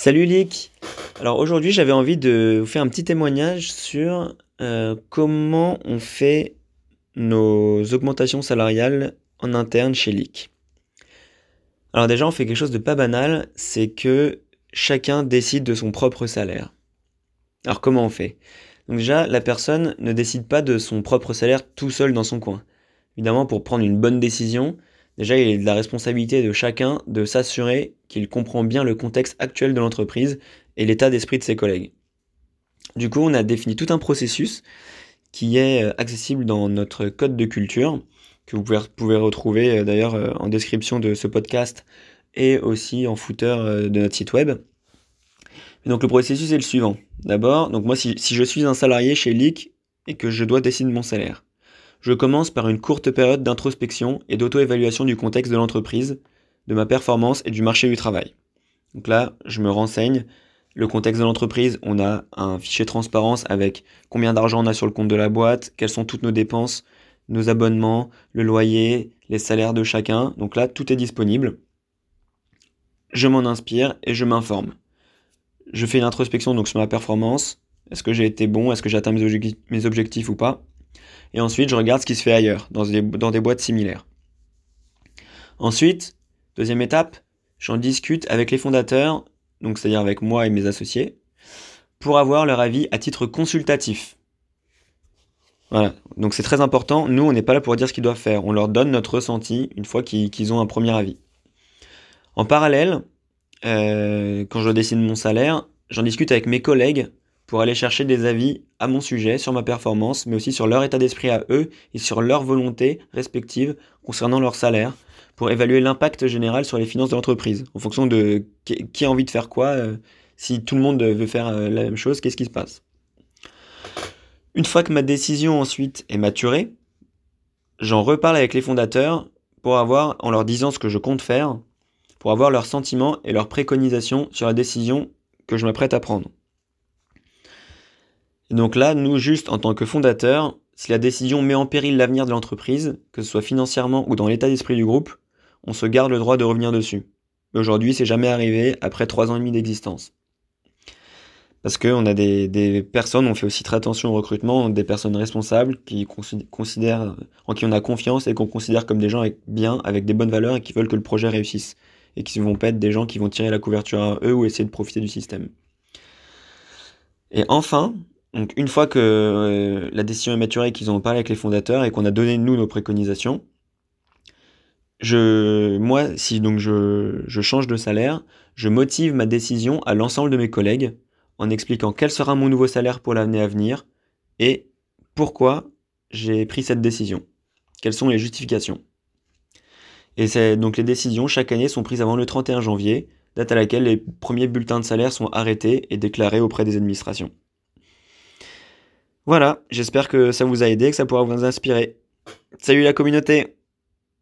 Salut Lick Alors aujourd'hui j'avais envie de vous faire un petit témoignage sur euh, comment on fait nos augmentations salariales en interne chez Lick. Alors déjà on fait quelque chose de pas banal, c'est que chacun décide de son propre salaire. Alors comment on fait? Donc déjà la personne ne décide pas de son propre salaire tout seul dans son coin. Évidemment pour prendre une bonne décision, Déjà, il est de la responsabilité de chacun de s'assurer qu'il comprend bien le contexte actuel de l'entreprise et l'état d'esprit de ses collègues. Du coup, on a défini tout un processus qui est euh, accessible dans notre code de culture, que vous pouvez, retrouver euh, d'ailleurs euh, en description de ce podcast et aussi en footer de notre site web. donc le processus est le suivant. D'abord, donc moi si, si, je suis un salarié chez Leak et que je dois décider de mon salaire, je commence par une courte période d'introspection et d'auto-évaluation du contexte de l'entreprise, de ma performance et du marché du travail. Donc là, je me renseigne. Le contexte de l'entreprise, on a un fichier transparence avec combien d'argent on a sur le compte de la boîte, quelles sont toutes nos dépenses, nos abonnements, le loyer, les salaires de chacun. Donc là, tout est disponible. Je m'en inspire et je m'informe. Je fais une introspection donc sur ma performance. Est-ce que j'ai été bon? Est-ce que j'ai atteint mes objectifs ou pas? Et ensuite je regarde ce qui se fait ailleurs, dans des, boîtes similaires. Ensuite, deuxième étape, j'en discute avec les fondateurs, donc c'est-à-dire avec moi et mes associés, pour avoir leur avis à titre consultatif. Voilà, donc c'est très important. Nous, on n'est pas là pour dire ce qu'ils doivent faire. On leur donne notre ressenti une fois qu'ils ont un premier avis. En parallèle, euh, quand je décide mon salaire, j'en discute avec mes collègues pour aller chercher des avis à mon sujet, sur ma performance, mais aussi sur leur état d'esprit à eux et sur leur volonté respective concernant leur salaire, pour évaluer l'impact général sur les finances de l'entreprise, en fonction de qui a envie de faire quoi, euh, si tout le monde veut faire euh, la même chose, qu'est-ce qui se passe? Une fois que ma décision ensuite est maturée, j'en reparle avec les fondateurs pour avoir, en leur disant ce que je compte faire, pour avoir leurs sentiments et leurs préconisations sur la décision que je m'apprête à prendre. Et donc là, nous, juste en tant que fondateurs, si la décision met en péril l'avenir de l'entreprise, que ce soit financièrement ou dans l'état d'esprit du groupe, on se garde le droit de revenir dessus. Mais aujourd'hui, c'est jamais arrivé après trois ans et demi d'existence. Parce qu'on a des, personnes, on fait aussi très attention au recrutement, des personnes responsables qui considèrent, en qui on a confiance et qu'on considère comme des gens avec, bien, avec des bonnes valeurs et qui veulent que le projet réussisse. Et qui vont pas être des gens qui vont tirer la couverture à eux ou essayer de profiter du système. Et enfin, donc une fois que euh, la décision est maturée, qu'ils ont parlé avec les fondateurs et qu'on a donné nous nos préconisations, moi, si donc je, je change de salaire, je motive ma décision à l'ensemble de mes collègues en expliquant quel sera mon nouveau salaire pour l'année à venir et pourquoi j'ai pris cette décision. Quelles sont les justifications? Et c'est donc les décisions chaque année sont prises avant le 31 janvier, date à laquelle les premiers bulletins de salaire sont arrêtés et déclarés auprès des administrations. Voilà, j'espère que ça vous a aidé, que ça pourra vous inspirer. Salut la communauté